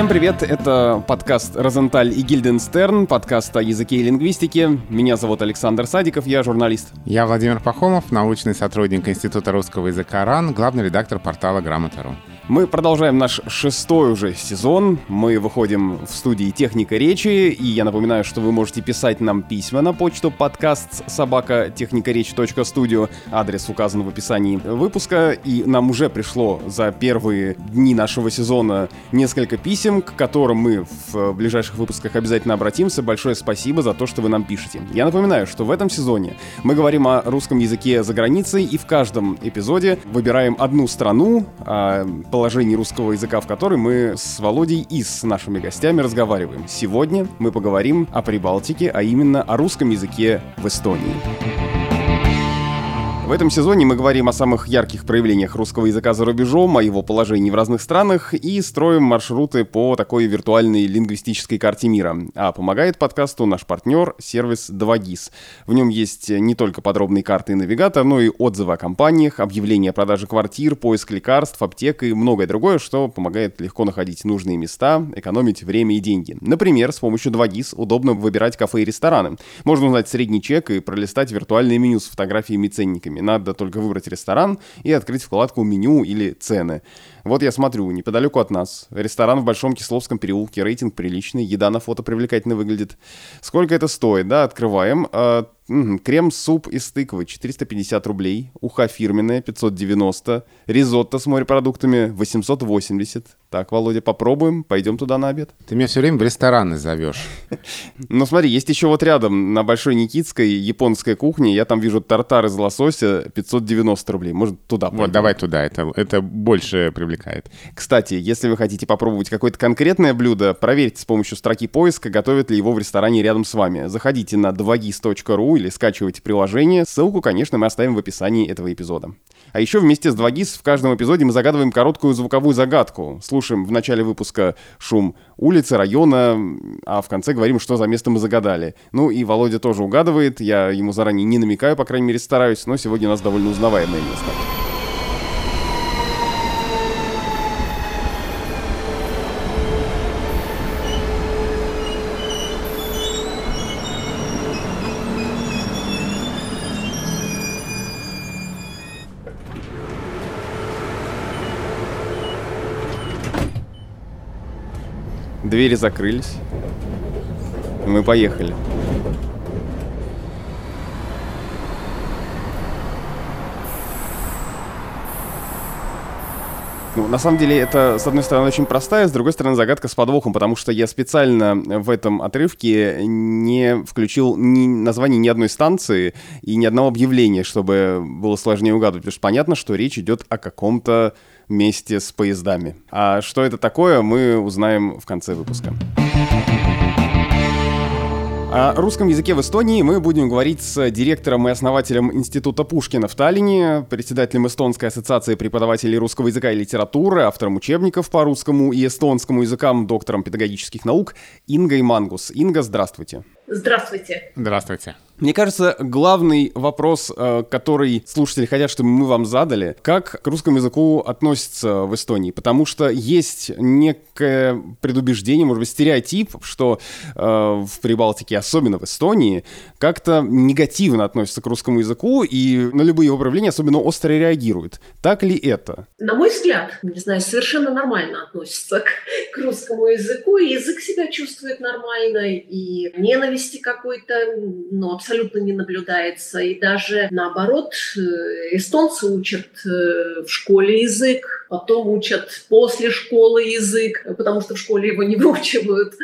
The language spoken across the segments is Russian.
Всем привет, это подкаст «Розенталь и Гильденстерн», подкаст о языке и лингвистике. Меня зовут Александр Садиков, я журналист. Я Владимир Пахомов, научный сотрудник Института русского языка РАН, главный редактор портала «Грамота.ру». Мы продолжаем наш шестой уже сезон. Мы выходим в студии «Техника речи», и я напоминаю, что вы можете писать нам письма на почту подкаст собака техникаречь.студио. Адрес указан в описании выпуска, и нам уже пришло за первые дни нашего сезона несколько писем, к которым мы в ближайших выпусках обязательно обратимся. Большое спасибо за то, что вы нам пишете. Я напоминаю, что в этом сезоне мы говорим о русском языке за границей, и в каждом эпизоде выбираем одну страну, а, положении русского языка, в которой мы с Володей и с нашими гостями разговариваем. Сегодня мы поговорим о Прибалтике, а именно о русском языке в Эстонии. В этом сезоне мы говорим о самых ярких проявлениях русского языка за рубежом, о его положении в разных странах и строим маршруты по такой виртуальной лингвистической карте мира. А помогает подкасту наш партнер сервис 2GIS. В нем есть не только подробные карты и навигатор, но и отзывы о компаниях, объявления о продаже квартир, поиск лекарств, аптек и многое другое, что помогает легко находить нужные места, экономить время и деньги. Например, с помощью 2GIS удобно выбирать кафе и рестораны. Можно узнать средний чек и пролистать виртуальное меню с фотографиями и. Надо только выбрать ресторан и открыть вкладку «Меню» или «Цены». Вот я смотрю, неподалеку от нас, ресторан в Большом Кисловском переулке, рейтинг приличный, еда на фото привлекательно выглядит. Сколько это стоит, да, открываем. Крем-суп из тыквы 450 рублей, уха фирменная 590, ризотто с морепродуктами 880. Так, Володя, попробуем, пойдем туда на обед. Ты меня все время в рестораны зовешь. Ну смотри, есть еще вот рядом на Большой Никитской японская кухня, я там вижу тартар из лосося 590 рублей, может туда пойдем. Вот, давай туда, это, это больше привлекает. Кстати, если вы хотите попробовать какое-то конкретное блюдо, проверьте с помощью строки поиска, готовят ли его в ресторане рядом с вами. Заходите на 2gis.ru или скачивайте приложение. Ссылку, конечно, мы оставим в описании этого эпизода. А еще вместе с 2GIS в каждом эпизоде мы загадываем короткую звуковую загадку. Слушаем в начале выпуска шум улицы, района, а в конце говорим, что за место мы загадали. Ну и Володя тоже угадывает, я ему заранее не намекаю, по крайней мере стараюсь, но сегодня у нас довольно узнаваемое место. Двери закрылись. Мы поехали. Ну, на самом деле, это, с одной стороны, очень простая, с другой стороны, загадка с подвохом, потому что я специально в этом отрывке не включил ни название ни одной станции и ни одного объявления, чтобы было сложнее угадывать, потому что понятно, что речь идет о каком-то вместе с поездами. А что это такое, мы узнаем в конце выпуска. О русском языке в Эстонии мы будем говорить с директором и основателем Института Пушкина в Таллине, председателем Эстонской ассоциации преподавателей русского языка и литературы, автором учебников по русскому и эстонскому языкам, доктором педагогических наук Ингой Мангус. Инга, здравствуйте. Здравствуйте. Здравствуйте. Мне кажется, главный вопрос, э, который слушатели хотят, чтобы мы вам задали, как к русскому языку относится в Эстонии? Потому что есть некое предубеждение, может быть, стереотип, что э, в Прибалтике, особенно в Эстонии, как-то негативно относятся к русскому языку и на любые его проявления особенно остро реагируют. Так ли это? На мой взгляд, не знаю, совершенно нормально относятся к, к русскому языку, язык себя чувствует нормально, и ненависти какой-то, ну, абсолютно абсолютно не наблюдается. И даже наоборот, э, эстонцы учат э, в школе язык, потом учат после школы язык, потому что в школе его не выучивают.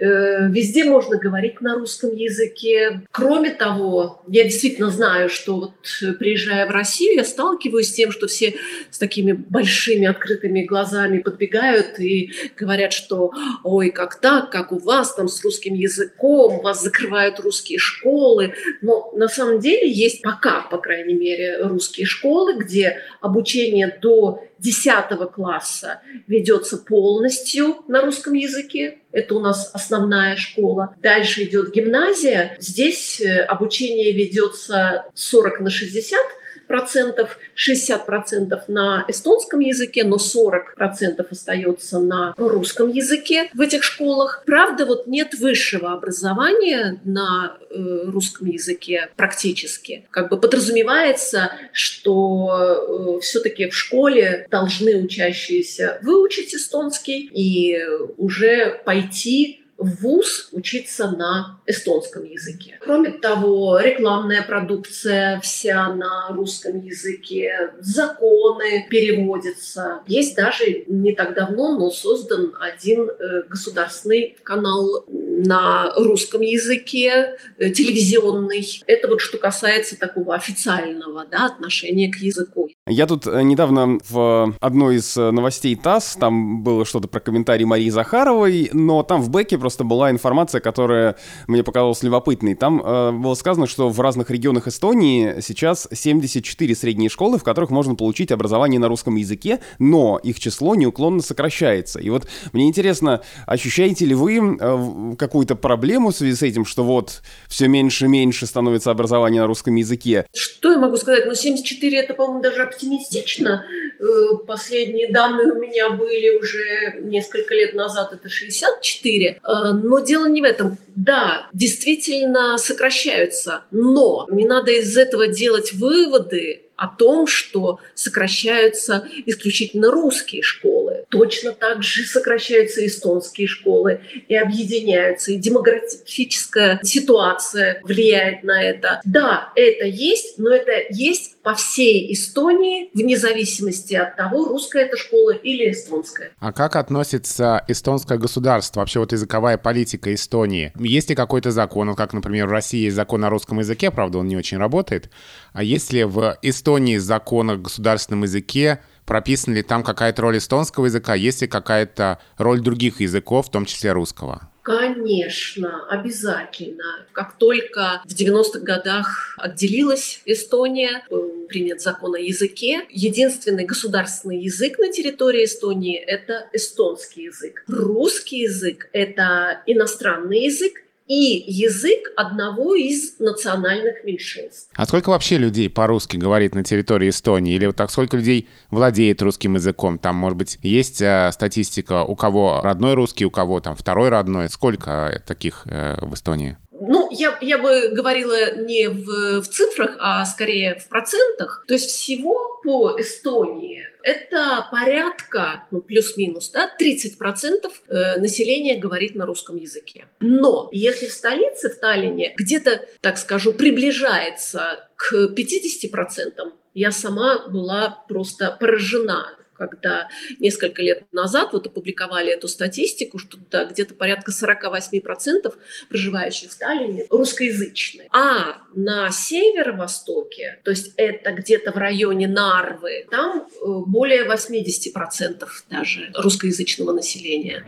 Э, везде можно говорить на русском языке. Кроме того, я действительно знаю, что вот приезжая в Россию, я сталкиваюсь с тем, что все с такими большими открытыми глазами подбегают и говорят, что ой, как так, как у вас там с русским языком, вас закрывают русские школы, но на самом деле есть пока, по крайней мере, русские школы, где обучение до 10 класса ведется полностью на русском языке. Это у нас основная школа. Дальше идет гимназия. Здесь э, обучение ведется 40 на 60 процентов, 60 процентов на эстонском языке, но 40 процентов остается на русском языке в этих школах. Правда, вот нет высшего образования на э, русском языке практически. Как бы подразумевается, что э, все-таки в школе должны учащиеся выучить эстонский и уже пойти в ВУЗ учиться на эстонском языке. Кроме того, рекламная продукция вся на русском языке, законы переводятся. Есть даже не так давно, но создан один э, государственный канал на русском языке, э, телевизионный. Это вот что касается такого официального да, отношения к языку. Я тут э, недавно в одной из новостей ТАСС, там было что-то про комментарий Марии Захаровой, но там в бэке просто была информация, которая мне показалась любопытной. Там э, было сказано, что в разных регионах Эстонии сейчас 74 средние школы, в которых можно получить образование на русском языке, но их число неуклонно сокращается. И вот мне интересно, ощущаете ли вы э, какую-то проблему в связи с этим, что вот все меньше и меньше становится образование на русском языке? Что я могу сказать? Ну, 74 это, по-моему, даже оптимистично. Э, последние данные у меня были уже несколько лет назад, это 64. Э, но дело не в этом. Да, действительно сокращаются, но не надо из этого делать выводы о том, что сокращаются исключительно русские школы. Точно так же сокращаются эстонские школы и объединяются. И демографическая ситуация влияет на это. Да, это есть, но это есть по всей Эстонии, вне зависимости от того, русская это школа или эстонская. А как относится эстонское государство, вообще вот языковая политика Эстонии? Есть ли какой-то закон, как, например, в России есть закон на русском языке, правда, он не очень работает, а есть ли в Эстонии закон о государственном языке, прописана ли там какая-то роль эстонского языка, есть ли какая-то роль других языков, в том числе русского? Конечно, обязательно. Как только в 90-х годах отделилась Эстония, был принят закон о языке, единственный государственный язык на территории Эстонии – это эстонский язык. Русский язык – это иностранный язык, и язык одного из национальных меньшинств. А сколько вообще людей по-русски говорит на территории Эстонии? Или вот так сколько людей владеет русским языком? Там, может быть, есть э, статистика, у кого родной русский, у кого там второй родной? Сколько таких э, в Эстонии? Ну, я, я бы говорила не в, в цифрах, а скорее в процентах. То есть всего по Эстонии это порядка, ну, плюс-минус, да, 30% э, населения говорит на русском языке. Но если в столице, в Таллине, где-то, так скажу, приближается к 50%, я сама была просто поражена когда несколько лет назад вот опубликовали эту статистику, что да, где-то порядка 48% проживающих в Таллине русскоязычные. А на северо-востоке, то есть это где-то в районе Нарвы, там э, более 80% даже русскоязычного населения.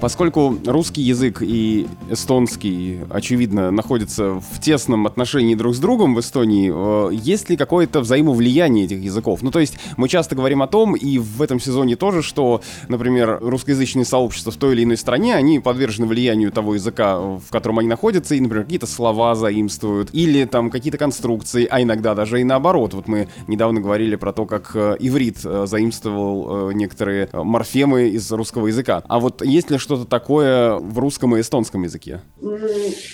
Поскольку русский язык и эстонский, очевидно, находятся в тесном отношении друг с другом в Эстонии, э, есть ли какое-то взаимовлияние этих языков? Ну, то есть мы часто говорим о том, и в этом сезоне тоже, что, например, русскоязычные сообщества в той или иной стране, они подвержены влиянию того языка, в котором они находятся, и, например, какие-то слова заимствуют, или там какие-то конструкции, а иногда даже и наоборот. Вот мы недавно говорили про то, как э, иврит э, заимствовал некоторые морфемы из русского языка. А вот есть ли что-то такое в русском и эстонском языке?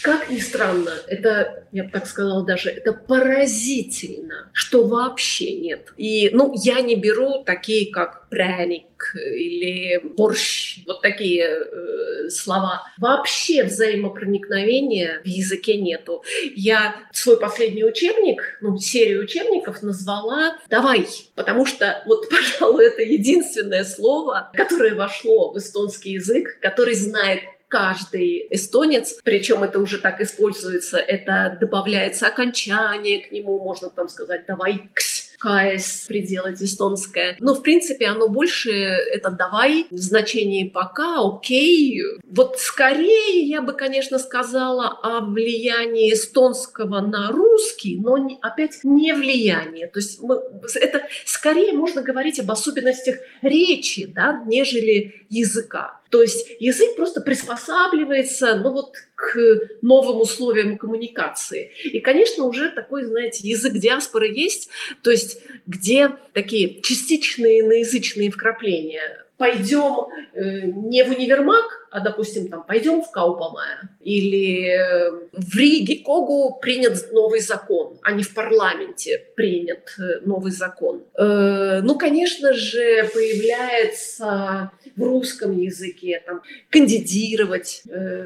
Как ни странно, это, я бы так сказала даже, это поразительно, что вообще нет. И, ну, я не беру такие, как пряник или борщ, вот такие э, слова. Вообще взаимопроникновения в языке нету. Я свой последний учебник, ну, серию учебников назвала «Давай», потому что вот, пожалуй, это единственное слово, которое вошло в эстонский язык, который знает каждый эстонец, причем это уже так используется, это добавляется окончание к нему, можно там сказать «давай кс», КС приделать эстонское. Но, в принципе, оно больше это «давай» в значении «пока», «окей». Вот скорее я бы, конечно, сказала о влиянии эстонского на русский, но не, опять не влияние. То есть мы, это скорее можно говорить об особенностях речи, да, нежели языка. То есть язык просто приспосабливается, ну вот, к новым условиям коммуникации. И, конечно, уже такой, знаете, язык диаспоры есть, то есть где такие частичные иноязычные вкрапления. Пойдем э, не в универмаг, а, допустим, там, пойдем в Каупамая или э, в Риге Когу принят новый закон, а не в парламенте принят э, новый закон. Э, ну, конечно же, появляется в русском языке там, кандидировать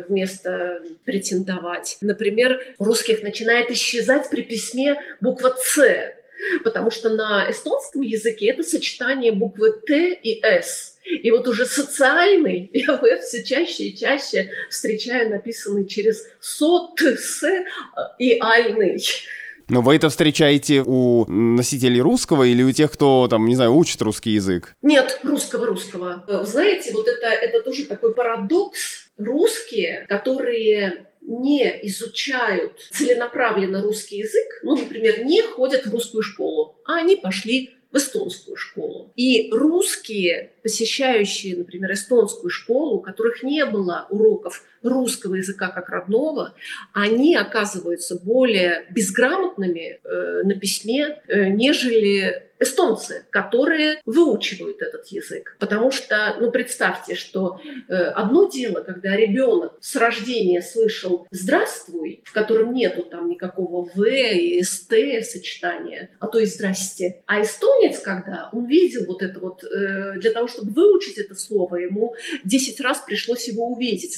вместо претендовать. Например, у русских начинает исчезать при письме буква «Ц», потому что на эстонском языке это сочетание буквы «Т» и «С». И вот уже социальный я все чаще и чаще встречаю написанный через сот, с и альный. Но вы это встречаете у носителей русского или у тех, кто, там, не знаю, учит русский язык? Нет, русского-русского. Знаете, вот это, это тоже такой парадокс. Русские, которые не изучают целенаправленно русский язык, ну, например, не ходят в русскую школу, а они пошли в эстонскую школу. И русские, посещающие, например, эстонскую школу, у которых не было уроков русского языка как родного, они оказываются более безграмотными э, на письме, э, нежели эстонцы, которые выучивают этот язык. Потому что, ну, представьте, что э, одно дело, когда ребенок с рождения слышал «здравствуй», в котором нету там никакого «в» и «ст» сочетания, а то и «здрасте». А эстонец, когда он видел вот это вот, э, для того, чтобы выучить это слово, ему 10 раз пришлось его увидеть.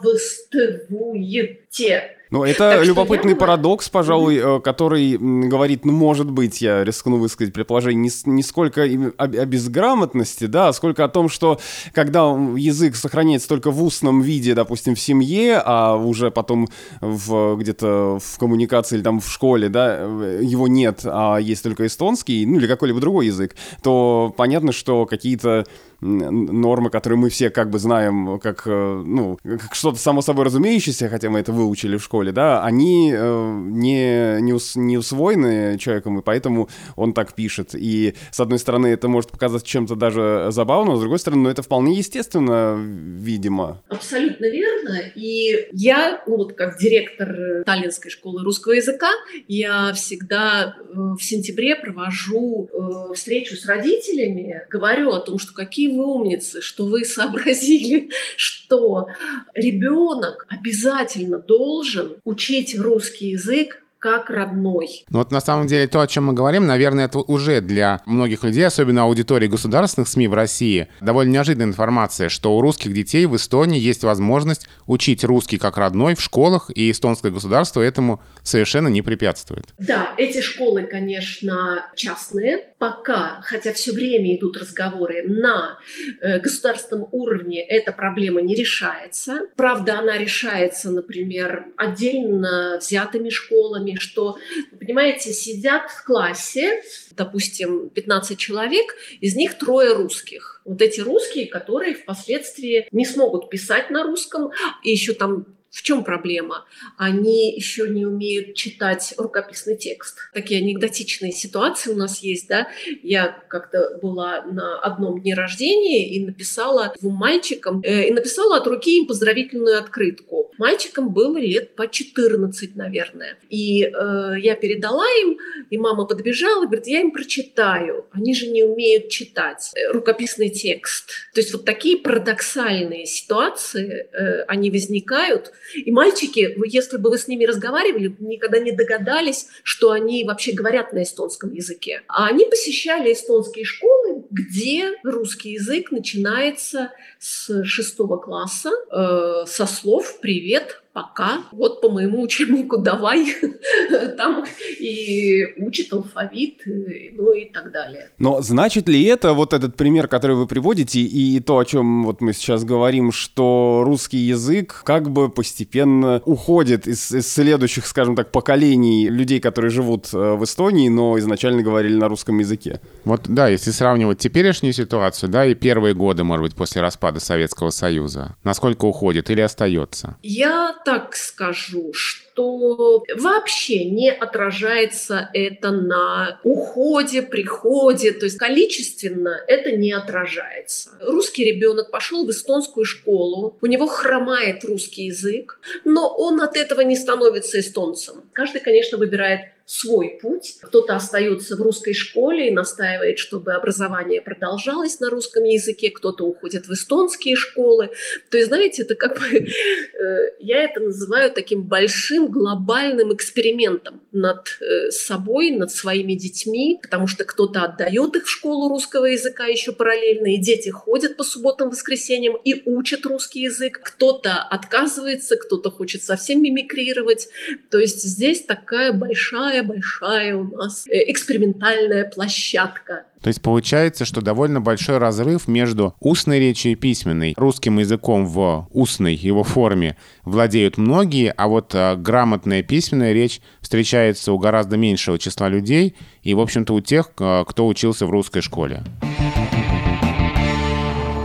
«Здравствуйте». Ну, это так любопытный я... парадокс, пожалуй, mm-hmm. который говорит, ну, может быть, я рискну высказать предположение, не, не сколько о, о безграмотности, да, а сколько о том, что когда язык сохраняется только в устном виде, допустим, в семье, а уже потом в, где-то в коммуникации или там в школе, да, э, его нет, а есть только эстонский, ну, или какой-либо другой язык, то понятно, что какие-то нормы, которые мы все как бы знаем как, э, ну, как что-то само собой разумеющееся, хотя мы это выучили в школе, да, они э, не, не, ус, не усвоены человеком, и поэтому он так пишет. И, с одной стороны, это может показаться чем-то даже забавным, а с другой стороны, ну, это вполне естественно, видимо. Абсолютно верно. И я, ну, вот как директор Таллинской школы русского языка, я всегда э, в сентябре провожу встречу с родителями, говорю о том, что какие вы умницы, что вы сообразили, что ребенок обязательно должен учить русский язык как родной. Ну вот на самом деле то, о чем мы говорим, наверное, это уже для многих людей, особенно аудитории государственных СМИ в России, довольно неожиданная информация, что у русских детей в Эстонии есть возможность учить русский как родной в школах, и эстонское государство этому совершенно не препятствует. Да, эти школы, конечно, частные, пока, хотя все время идут разговоры на э, государственном уровне, эта проблема не решается. Правда, она решается, например, отдельно взятыми школами, что, понимаете, сидят в классе, допустим, 15 человек, из них трое русских. Вот эти русские, которые впоследствии не смогут писать на русском, и еще там в чем проблема? Они еще не умеют читать рукописный текст. Такие анекдотичные ситуации у нас есть, да. Я как-то была на одном дне рождения и написала двум мальчикам, э, и написала от руки им поздравительную открытку. Мальчикам было лет по 14, наверное. И э, я передала им, и мама подбежала, говорит, я им прочитаю. Они же не умеют читать э, рукописный текст. То есть вот такие парадоксальные ситуации, э, они возникают, и мальчики, если бы вы с ними разговаривали, никогда не догадались, что они вообще говорят на эстонском языке. А они посещали эстонские школы, где русский язык начинается с шестого класса, э, со слов «привет», пока вот по моему учебнику давай там и учит алфавит, ну и так далее. Но значит ли это, вот этот пример, который вы приводите, и то, о чем вот мы сейчас говорим, что русский язык как бы постепенно уходит из, из следующих, скажем так, поколений людей, которые живут э, в Эстонии, но изначально говорили на русском языке? Вот да, если сравнивать теперешнюю ситуацию, да, и первые годы, может быть, после распада Советского Союза, насколько уходит или остается? Я так скажу, что вообще не отражается это на уходе, приходе, то есть количественно это не отражается. Русский ребенок пошел в эстонскую школу, у него хромает русский язык, но он от этого не становится эстонцем. Каждый, конечно, выбирает свой путь. Кто-то остается в русской школе и настаивает, чтобы образование продолжалось на русском языке, кто-то уходит в эстонские школы. То есть, знаете, это как бы, э, я это называю таким большим глобальным экспериментом над э, собой, над своими детьми, потому что кто-то отдает их в школу русского языка еще параллельно, и дети ходят по субботам, воскресеньям и учат русский язык. Кто-то отказывается, кто-то хочет совсем мимикрировать. То есть здесь такая большая большая у нас э, экспериментальная площадка. То есть получается, что довольно большой разрыв между устной речью и письменной. Русским языком в устной его форме владеют многие, а вот а, грамотная письменная речь встречается у гораздо меньшего числа людей и, в общем-то, у тех, а, кто учился в русской школе.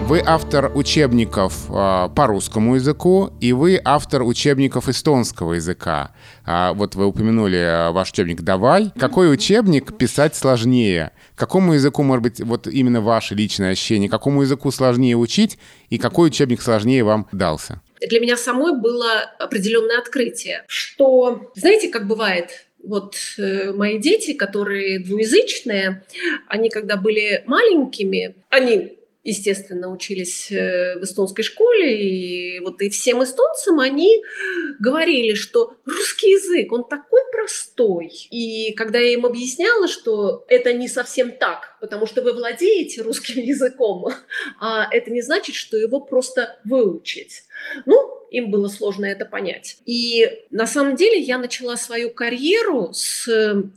Вы автор учебников э, по русскому языку, и вы автор учебников эстонского языка. А, вот вы упомянули э, ваш учебник «Давай». Какой учебник писать сложнее? Какому языку, может быть, вот именно ваше личное ощущение, какому языку сложнее учить, и какой учебник сложнее вам дался? Для меня самой было определенное открытие, что, знаете, как бывает, вот э, мои дети, которые двуязычные, они когда были маленькими, они естественно, учились э, в эстонской школе, и вот и всем эстонцам они говорили, что русский язык, он такой простой. И когда я им объясняла, что это не совсем так, потому что вы владеете русским языком, а это не значит, что его просто выучить. Ну, им было сложно это понять. И на самом деле я начала свою карьеру с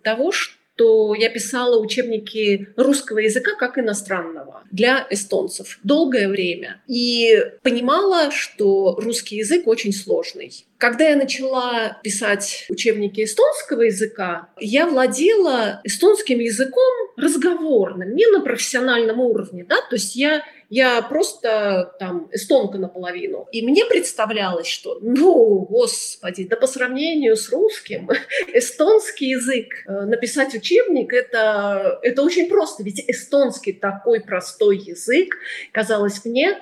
того, что что я писала учебники русского языка как иностранного для эстонцев долгое время. И понимала, что русский язык очень сложный. Когда я начала писать учебники эстонского языка, я владела эстонским языком разговорным, не на профессиональном уровне, да, то есть я я просто там эстонка наполовину. И мне представлялось, что, ну, господи, да по сравнению с русским, эстонский язык, э, написать учебник, это, это очень просто. Ведь эстонский такой простой язык, казалось мне,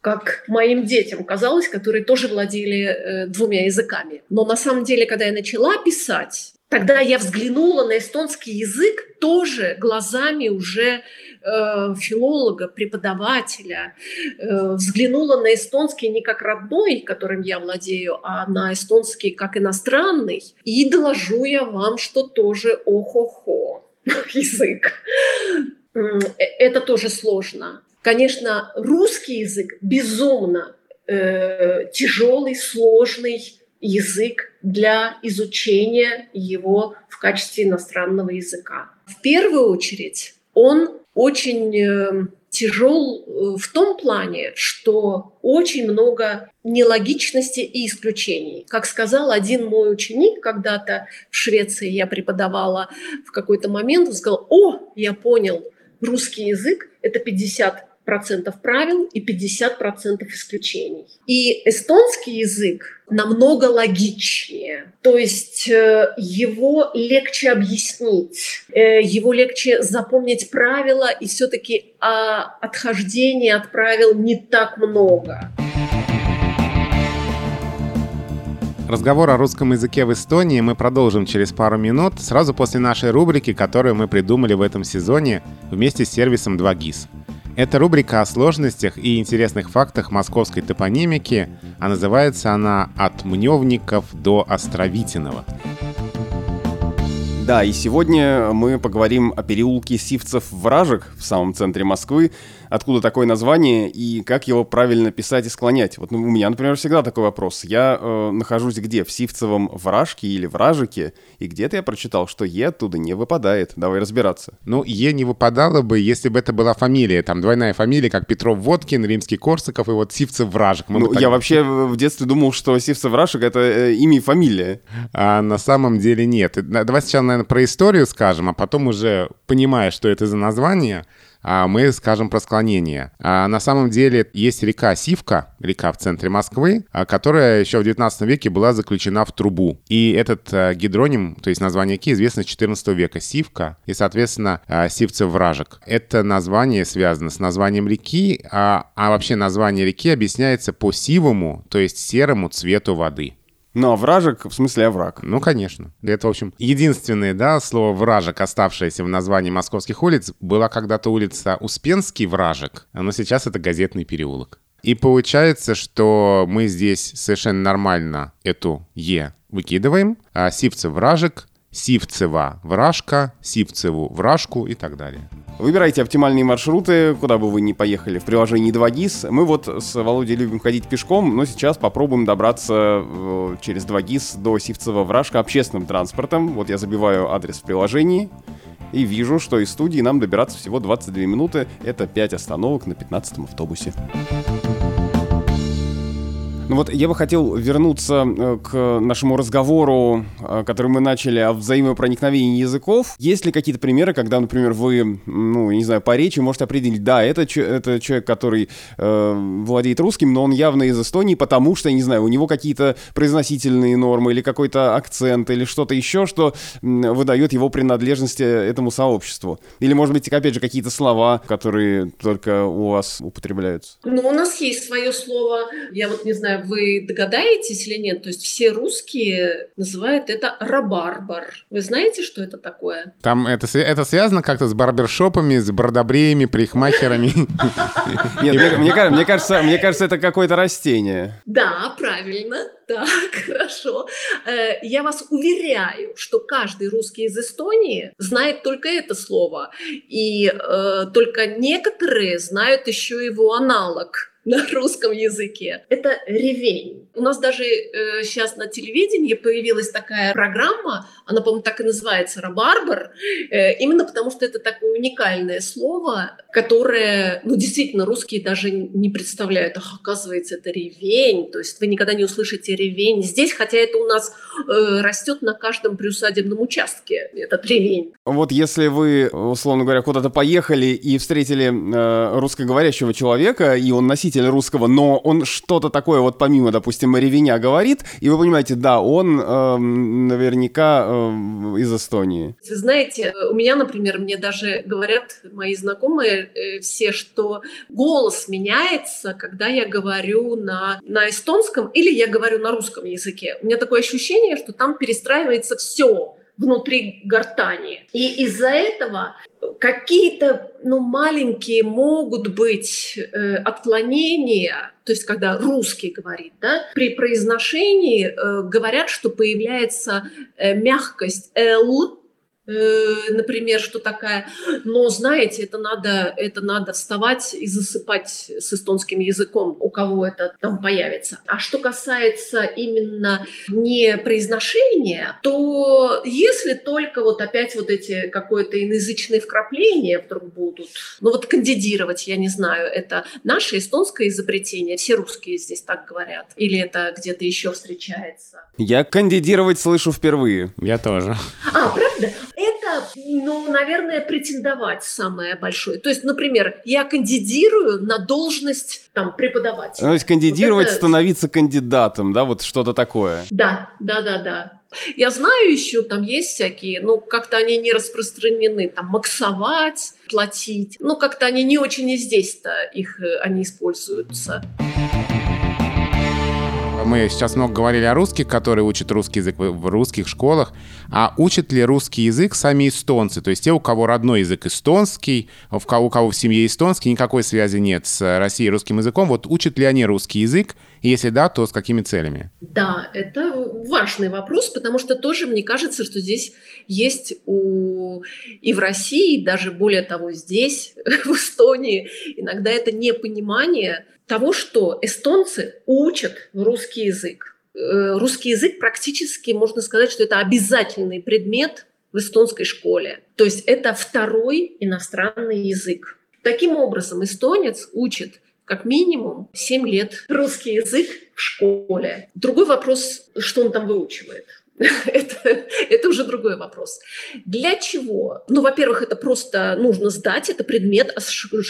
как моим детям казалось, которые тоже владели э, двумя языками. Но на самом деле, когда я начала писать, тогда я взглянула на эстонский язык тоже глазами уже э, филолога, преподавателя, э, взглянула на эстонский не как родной, которым я владею, а на эстонский как иностранный. И доложу я вам, что тоже охо-хо язык. Э, это тоже сложно. Конечно, русский язык безумно э, тяжелый, сложный язык для изучения его в качестве иностранного языка. В первую очередь он очень э, тяжел э, в том плане, что очень много нелогичности и исключений. Как сказал один мой ученик когда-то в Швеции, я преподавала в какой-то момент, он сказал, о, я понял, русский язык – это 50 процентов правил и 50 процентов исключений. И эстонский язык намного логичнее, то есть э, его легче объяснить, э, его легче запомнить правила, и все-таки а отхождения от правил не так много. Разговор о русском языке в Эстонии мы продолжим через пару минут, сразу после нашей рубрики, которую мы придумали в этом сезоне вместе с сервисом 2GIS. Это рубрика о сложностях и интересных фактах московской топонимики, а называется она «От Мневников до Островитиного». Да, и сегодня мы поговорим о переулке Сивцев-Вражек в самом центре Москвы, откуда такое название и как его правильно писать и склонять. Вот ну, у меня, например, всегда такой вопрос. Я э, нахожусь где? В Сивцевом Вражке или Вражике? И где-то я прочитал, что Е оттуда не выпадает. Давай разбираться. Ну, Е не выпадало бы, если бы это была фамилия. Там двойная фамилия, как Петров Водкин, Римский Корсаков и вот Сивцев Вражек. Мы ну, так... я вообще в детстве думал, что Сивцев Вражек — это э, имя и фамилия. А на самом деле нет. Давай сначала, наверное, про историю скажем, а потом уже, понимая, что это за название, мы скажем про склонение. А на самом деле есть река Сивка, река в центре Москвы, а, которая еще в 19 веке была заключена в трубу. И этот а, гидроним, то есть название реки, известно с 14 века. Сивка и, соответственно, а, Сивцев вражек. Это название связано с названием реки, а, а вообще название реки объясняется по сивому, то есть серому цвету воды. Ну, а вражек, в смысле овраг. Ну, конечно. Это, в общем, единственное, да, слово «вражек», оставшееся в названии московских улиц, была когда-то улица Успенский вражек, но сейчас это газетный переулок. И получается, что мы здесь совершенно нормально эту «е» выкидываем, а Сивцев вражек, Сивцева вражка, Сивцеву вражку и так далее. Выбирайте оптимальные маршруты, куда бы вы ни поехали в приложении 2GIS. Мы вот с Володей любим ходить пешком, но сейчас попробуем добраться э, через 2GIS до Сивцева вражка общественным транспортом. Вот я забиваю адрес в приложении и вижу, что из студии нам добираться всего 22 минуты. Это 5 остановок на 15 автобусе. Ну вот я бы хотел вернуться э, к нашему разговору, э, который мы начали о взаимопроникновении языков. Есть ли какие-то примеры, когда, например, вы, ну, не знаю, по речи можете определить, да, это, это человек, который э, владеет русским, но он явно из Эстонии, потому что, я не знаю, у него какие-то произносительные нормы или какой-то акцент или что-то еще, что выдает его принадлежность этому сообществу. Или, может быть, опять же, какие-то слова, которые только у вас употребляются. Ну, у нас есть свое слово. Я вот не знаю, вы догадаетесь или нет? То есть все русские называют это рабарбар. Вы знаете, что это такое? Там это, это связано как-то с барбершопами, с бродобреями, парикмахерами? Нет, мне кажется, мне кажется, это какое-то растение. Да, правильно. Так, хорошо. Э, я вас уверяю, что каждый русский из Эстонии знает только это слово. И э, только некоторые знают еще его аналог на русском языке. Это ревень. У нас даже э, сейчас на телевидении появилась такая программа, она, по-моему, так и называется «Рабарбар», э, именно потому что это такое уникальное слово, которое, ну, действительно, русские даже не представляют. Ах, оказывается, это ревень. То есть вы никогда не услышите ревень здесь, хотя это у нас э, растет на каждом приусадебном участке, этот ревень. Вот если вы, условно говоря, куда-то поехали и встретили э, русскоговорящего человека, и он носитель носитель русского, но он что-то такое вот помимо, допустим, ревеня говорит, и вы понимаете, да, он э, наверняка э, из Эстонии. Вы знаете, у меня, например, мне даже говорят мои знакомые э, все, что голос меняется, когда я говорю на, на эстонском или я говорю на русском языке. У меня такое ощущение, что там перестраивается все внутри гортани. И из-за этого какие-то ну, маленькие могут быть э, отклонения, то есть когда русский говорит, да, при произношении э, говорят, что появляется э, мягкость «л», Э, например, что такая, но знаете, это надо, это надо вставать и засыпать с эстонским языком, у кого это там появится. А что касается именно не произношения, то если только вот опять вот эти какое-то иноязычные вкрапления вдруг будут, ну вот кандидировать, я не знаю, это наше эстонское изобретение, все русские здесь так говорят, или это где-то еще встречается? Я кандидировать слышу впервые. Я тоже. А, правда? Ну, наверное, претендовать самое большое. То есть, например, я кандидирую на должность там преподавателя. То есть кандидировать, вот это... становиться кандидатом, да, вот что-то такое. Да, да, да, да. Я знаю еще, там есть всякие, ну, как-то они не распространены, там, максовать, платить. Ну, как-то они не очень и здесь-то их, э, они используются. Мы сейчас много говорили о русских, которые учат русский язык в русских школах. А учат ли русский язык сами эстонцы? То есть те, у кого родной язык эстонский, у кого, у кого в семье эстонский, никакой связи нет с Россией русским языком. Вот учат ли они русский язык? Если да, то с какими целями? Да, это важный вопрос, потому что тоже мне кажется, что здесь есть у... и в России, даже более того здесь, в Эстонии, иногда это непонимание того, что эстонцы учат русский язык. Э, русский язык практически, можно сказать, что это обязательный предмет в эстонской школе. То есть это второй иностранный язык. Таким образом, эстонец учит как минимум 7 лет русский язык в школе. Другой вопрос, что он там выучивает. это, это уже другой вопрос. Для чего? Ну, во-первых, это просто нужно сдать, это предмет,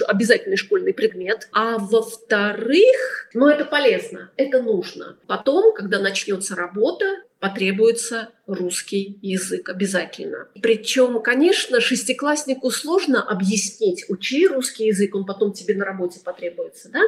обязательный школьный предмет. А во-вторых, ну, это полезно, это нужно. Потом, когда начнется работа, потребуется русский язык обязательно. Причем, конечно, шестикласснику сложно объяснить, учи русский язык, он потом тебе на работе потребуется, да?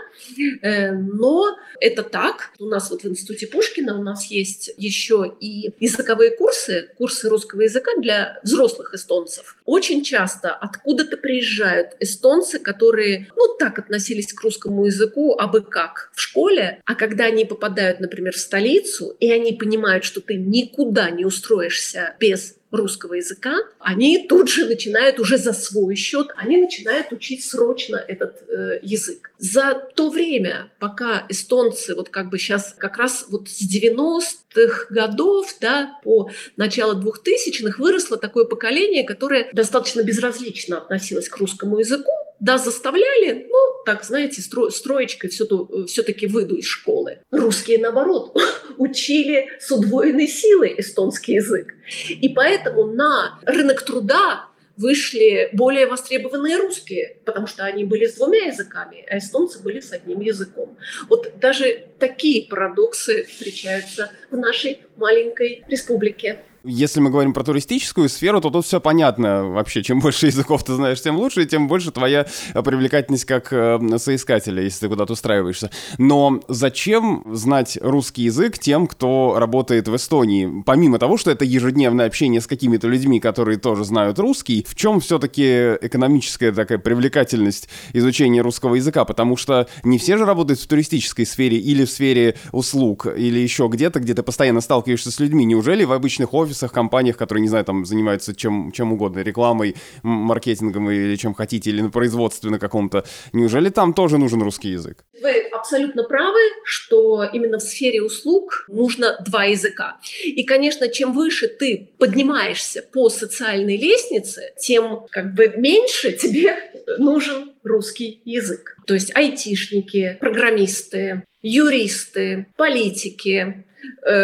Э, но это так. У нас вот в Институте Пушкина у нас есть еще и языковые курсы, курсы русского языка для взрослых эстонцев. Очень часто откуда-то приезжают эстонцы, которые, ну, так относились к русскому языку, а бы как, в школе, а когда они попадают, например, в столицу, и они понимают, что ты никуда не устроишься без русского языка, они тут же начинают уже за свой счет, они начинают учить срочно этот э, язык. За то время, пока эстонцы вот как бы сейчас как раз вот с 90-х годов да, по начало 2000-х выросло такое поколение, которое достаточно безразлично относилось к русскому языку, да, заставляли, ну, так, знаете, стро, строечкой все-таки выйду из школы. Русские, наоборот, учили с удвоенной силой эстонский язык. И поэтому на рынок труда вышли более востребованные русские, потому что они были с двумя языками, а эстонцы были с одним языком. Вот даже такие парадоксы встречаются в нашей маленькой республике. Если мы говорим про туристическую сферу, то тут все понятно вообще. Чем больше языков ты знаешь, тем лучше, и тем больше твоя привлекательность как э, соискателя, если ты куда-то устраиваешься. Но зачем знать русский язык тем, кто работает в Эстонии? Помимо того, что это ежедневное общение с какими-то людьми, которые тоже знают русский, в чем все-таки экономическая такая привлекательность изучения русского языка? Потому что не все же работают в туристической сфере или в сфере услуг, или еще где-то, где ты постоянно сталкиваешься с людьми. Неужели в обычных офисах офисах, компаниях, которые, не знаю, там занимаются чем, чем угодно, рекламой, маркетингом или чем хотите, или на производстве на каком-то. Неужели там тоже нужен русский язык? Вы абсолютно правы, что именно в сфере услуг нужно два языка. И, конечно, чем выше ты поднимаешься по социальной лестнице, тем как бы меньше тебе нужен русский язык. То есть айтишники, программисты, юристы, политики,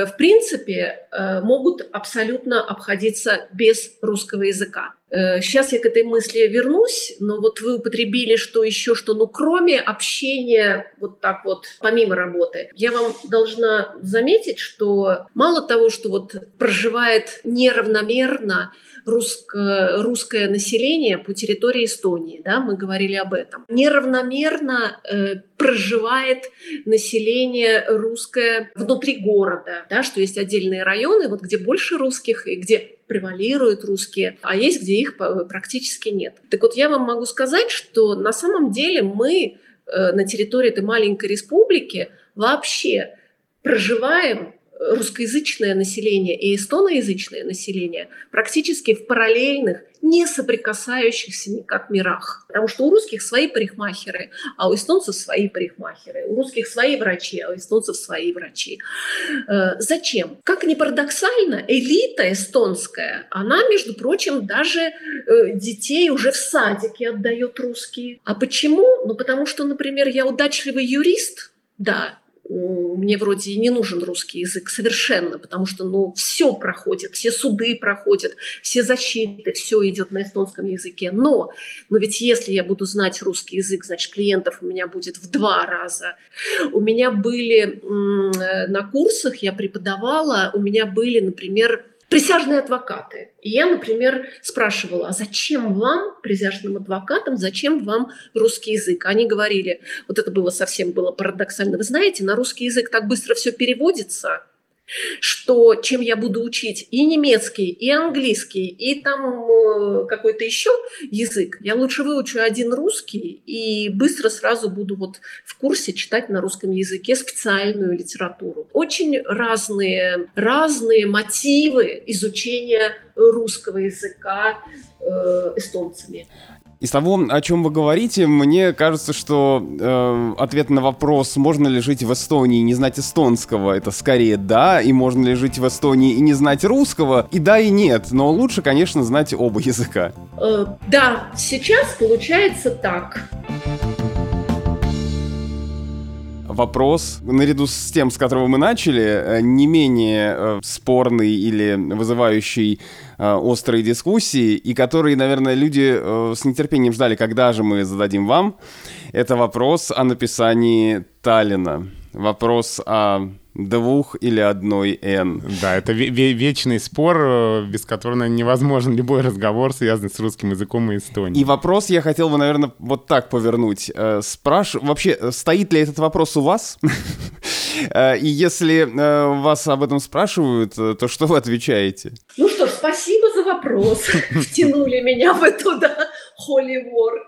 в принципе, э, могут абсолютно обходиться без русского языка. Сейчас э, я к этой мысли вернусь, но вот вы употребили, что еще что, ну, кроме общения вот так вот, помимо работы, я вам должна заметить, что мало того, что вот проживает неравномерно русско, русское население по территории Эстонии, да, мы говорили об этом. Неравномерно э, проживает население русское внутри города, да, что есть отдельные районы, вот где больше русских и где превалируют русские, а есть, где их практически нет. Так вот, я вам могу сказать, что на самом деле мы э, на территории этой маленькой республики вообще проживаем русскоязычное население и эстоноязычное население практически в параллельных, не соприкасающихся никак мирах. Потому что у русских свои парикмахеры, а у эстонцев свои парикмахеры. У русских свои врачи, а у эстонцев свои врачи. Э, зачем? Как ни парадоксально, элита эстонская, она, между прочим, даже э, детей уже в садике отдает русские. А почему? Ну, потому что, например, я удачливый юрист, да, мне вроде и не нужен русский язык совершенно, потому что ну, все проходит, все суды проходят, все защиты, все идет на эстонском языке. Но, но ведь если я буду знать русский язык, значит, клиентов у меня будет в два раза. У меня были на курсах, я преподавала, у меня были, например, присяжные адвокаты. И я, например, спрашивала, а зачем вам, присяжным адвокатам, зачем вам русский язык? Они говорили, вот это было совсем было парадоксально, вы знаете, на русский язык так быстро все переводится, что чем я буду учить и немецкий, и английский, и там э, какой-то еще язык, я лучше выучу один русский и быстро сразу буду вот в курсе читать на русском языке специальную литературу. Очень разные, разные мотивы изучения русского языка э, эстонцами. Из того, о чем вы говорите, мне кажется, что э, ответ на вопрос, можно ли жить в Эстонии и не знать эстонского, это скорее да, и можно ли жить в Эстонии и не знать русского, и да, и нет, но лучше, конечно, знать оба языка. Э, да, сейчас получается так. Вопрос, наряду с тем, с которого мы начали, э, не менее э, спорный или вызывающий э, острые дискуссии, и который, наверное, люди с нетерпением ждали, когда же мы зададим вам. Это вопрос о написании Таллина. Вопрос о двух или одной «Н». Да, это вечный спор, э, без которого невозможен любой разговор, связанный с русским языком и Эстонией. И вопрос я хотел бы, наверное, вот так повернуть. Э, спраш... Вообще, стоит ли этот вопрос у вас? Э, и если вас об этом спрашивают, то что вы отвечаете? Ну что ж, спасибо за вопрос. Втянули меня в эту, да, war.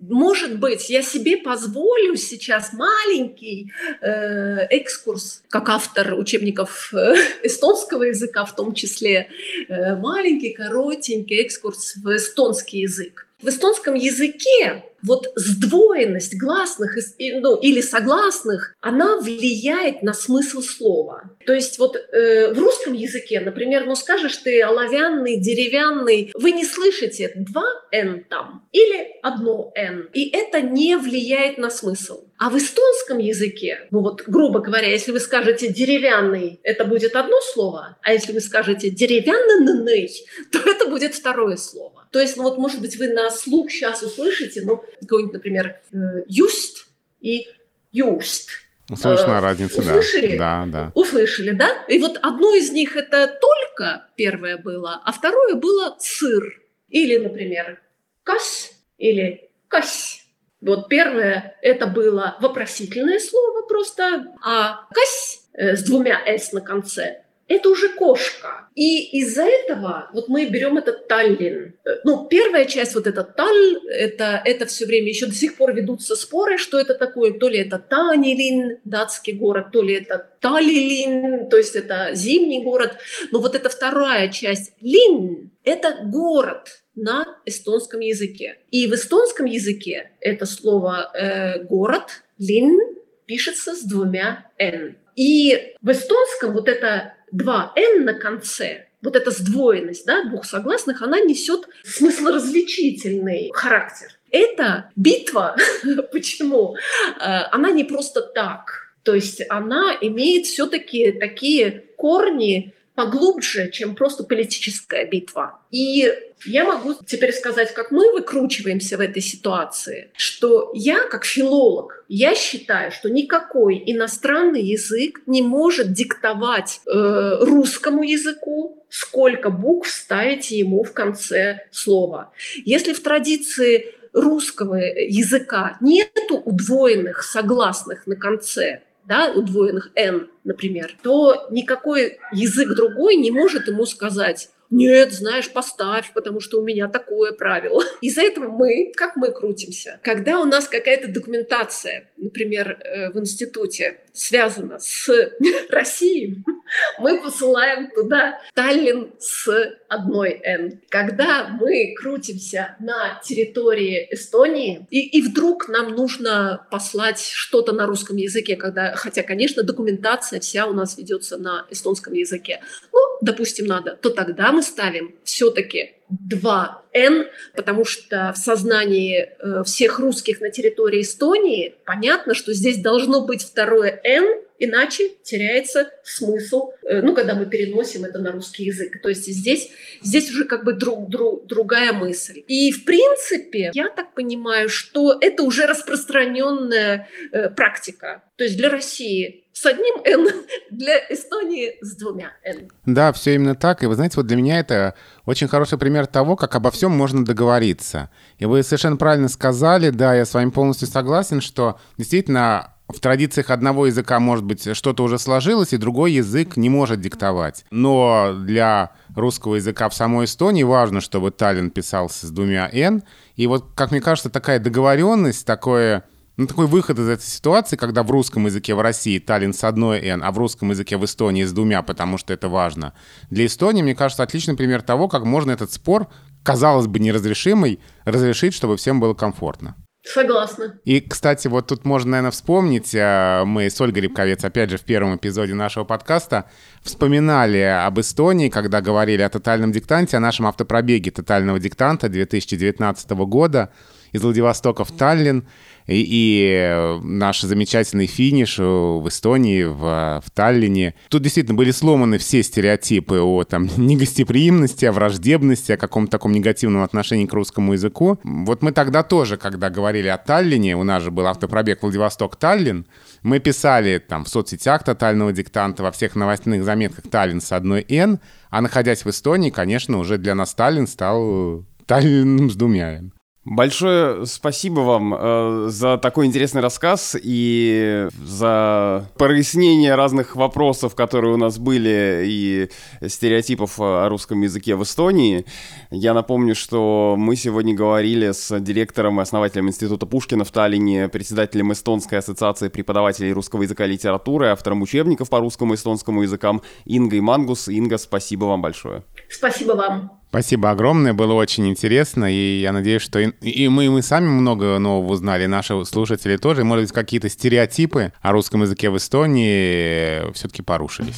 Может быть, я себе позволю сейчас маленький э, экскурс, как автор учебников э, эстонского языка в том числе, э, маленький, коротенький экскурс в эстонский язык. В эстонском языке вот сдвоенность гласных ну, или согласных, она влияет на смысл слова. То есть вот э, в русском языке, например, ну скажешь ты оловянный, деревянный, вы не слышите два «н» там или одно «н», и это не влияет на смысл. А в эстонском языке, ну вот грубо говоря, если вы скажете «деревянный», это будет одно слово, а если вы скажете «деревянный», то это будет второе слово. То есть, ну вот, может быть, вы на слух сейчас услышите, ну, какой-нибудь, например, «юст» и «юст». Слышна разница, Услышали? да. Да, да. Услышали, да? И вот одно из них это только первое было, а второе было сыр. Или, например, кас или кась. Вот первое это было вопросительное слово просто, а кась э, с двумя «с» на конце это уже кошка. И из-за этого вот мы берем этот Таллин. Ну, первая часть, вот этот Таль, это, это все время, еще до сих пор ведутся споры, что это такое. То ли это Танилин, датский город, то ли это Талилин, то есть это зимний город. Но вот эта вторая часть, Лин, это город на эстонском языке. И в эстонском языке это слово э, город, Лин, пишется с двумя «н». И в эстонском вот это два «н» на конце, вот эта сдвоенность да, двух согласных, она несет смыслоразличительный характер. Это битва, почему? Э, она не просто так. То есть она имеет все-таки такие корни поглубже, чем просто политическая битва. И я могу теперь сказать, как мы выкручиваемся в этой ситуации, что я, как филолог, я считаю, что никакой иностранный язык не может диктовать э, русскому языку, сколько букв ставите ему в конце слова. Если в традиции русского языка нету удвоенных согласных на конце, да, удвоенных «н», например, то никакой язык другой не может ему сказать нет, знаешь, поставь, потому что у меня такое правило. Из-за этого мы, как мы крутимся? Когда у нас какая-то документация, например, э, в институте, связана с Россией, мы посылаем туда Таллин с одной «Н». Когда мы крутимся на территории Эстонии, и, и вдруг нам нужно послать что-то на русском языке, когда, хотя, конечно, документация вся у нас ведется на эстонском языке, ну, допустим, надо, то тогда мы ставим все-таки два «Н», потому что в сознании э, всех русских на территории Эстонии понятно, что здесь должно быть второе «Н», Иначе теряется смысл, э, ну, когда мы переносим это на русский язык. То есть здесь, здесь уже как бы друг, друг, другая мысль. И, в принципе, я так понимаю, что это уже распространенная э, практика. То есть для России с одним «Н», для Эстонии с двумя «Н». Да, все именно так. И вы знаете, вот для меня это очень хороший пример того, как обо всем можно договориться. И вы совершенно правильно сказали, да, я с вами полностью согласен, что действительно в традициях одного языка, может быть, что-то уже сложилось, и другой язык не может диктовать. Но для русского языка в самой Эстонии важно, чтобы Таллин писался с двумя «н». И вот, как мне кажется, такая договоренность, такое, ну, такой выход из этой ситуации, когда в русском языке в России Таллин с одной «н», а в русском языке в Эстонии с двумя, потому что это важно. Для Эстонии, мне кажется, отличный пример того, как можно этот спор, казалось бы, неразрешимый, разрешить, чтобы всем было комфортно. Согласна. И, кстати, вот тут можно, наверное, вспомнить, э, мы с Ольгой Рябковец, опять же, в первом эпизоде нашего подкаста вспоминали об Эстонии, когда говорили о тотальном диктанте, о нашем автопробеге тотального диктанта 2019 года. Из Владивостока в Таллин, и, и наш замечательный финиш в Эстонии, в, в Таллине. Тут действительно были сломаны все стереотипы о там, негостеприимности, о враждебности, о каком-то таком негативном отношении к русскому языку. Вот мы тогда тоже, когда говорили о Таллине, у нас же был автопробег Владивосток-Таллин, мы писали там в соцсетях тотального диктанта, во всех новостных заметках Таллин с одной «Н», а находясь в Эстонии, конечно, уже для нас Таллин стал Таллином с двумя «Н». Большое спасибо вам э, за такой интересный рассказ и за прояснение разных вопросов, которые у нас были, и стереотипов о русском языке в Эстонии. Я напомню, что мы сегодня говорили с директором и основателем Института Пушкина в Таллине, председателем Эстонской ассоциации преподавателей русского языка и литературы, автором учебников по русскому и эстонскому языкам Ингой Мангус. Инга, спасибо вам большое. Спасибо вам. Спасибо огромное, было очень интересно, и я надеюсь, что и, и мы, мы сами много нового узнали, наши слушатели тоже, может быть, какие-то стереотипы о русском языке в Эстонии все-таки порушились.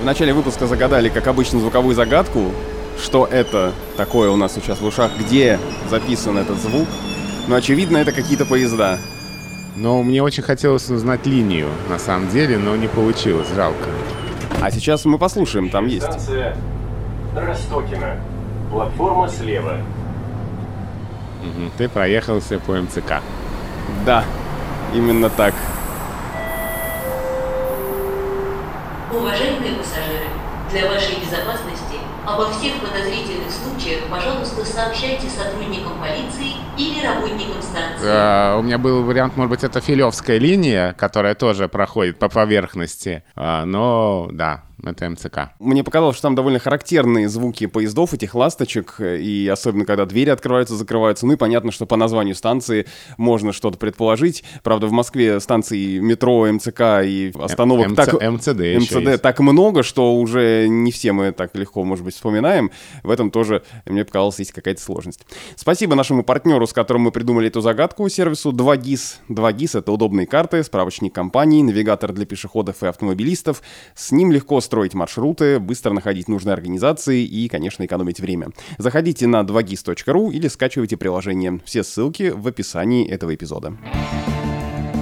В начале выпуска загадали, как обычно, звуковую загадку, что это такое у нас сейчас в ушах, где записан этот звук. Но, очевидно, это какие-то поезда. Но мне очень хотелось узнать линию, на самом деле, но не получилось, жалко. А сейчас мы послушаем, там есть. Станция Ростокина. Платформа слева. Угу. Ты проехался по МЦК. Да, именно так. Уважаемые пассажиры, для вашей безопасности обо всех подозрительных случаях, пожалуйста, сообщайте сотрудникам полиции или работникам станции. А, у меня был вариант, может быть, это Филевская линия, которая тоже проходит по поверхности. А, но да, это МЦК. Мне показалось, что там довольно характерные звуки поездов, этих ласточек, и особенно когда двери открываются, закрываются. Ну и понятно, что по названию станции можно что-то предположить. Правда, в Москве станций метро, МЦК и остановок МЦ, так... МЦД, МЦД так много, что уже не все мы так легко, может быть, вспоминаем. В этом тоже, мне показалось, есть какая-то сложность. Спасибо нашему партнеру, с которым мы придумали эту загадку, сервису 2GIS. 2GIS — это удобные карты, справочник компании, навигатор для пешеходов и автомобилистов. С ним легко строить маршруты, быстро находить нужные организации и, конечно, экономить время. Заходите на 2gis.ru или скачивайте приложение. Все ссылки в описании этого эпизода.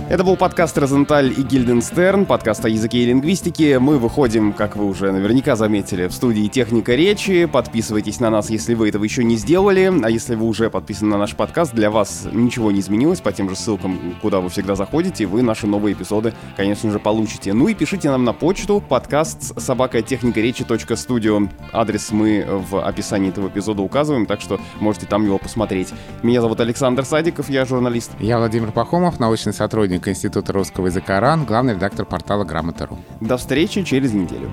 Это был подкаст «Розенталь и Гильденстерн», подкаст о языке и лингвистике. Мы выходим, как вы уже наверняка заметили, в студии «Техника речи». Подписывайтесь на нас, если вы этого еще не сделали. А если вы уже подписаны на наш подкаст, для вас ничего не изменилось. По тем же ссылкам, куда вы всегда заходите, вы наши новые эпизоды, конечно же, получите. Ну и пишите нам на почту подкаст собака техника речи. Адрес мы в описании этого эпизода указываем, так что можете там его посмотреть. Меня зовут Александр Садиков, я журналист. Я Владимир Пахомов, научный сотрудник Института русского языка РАН, главный редактор портала Грамота.ру. До встречи через неделю.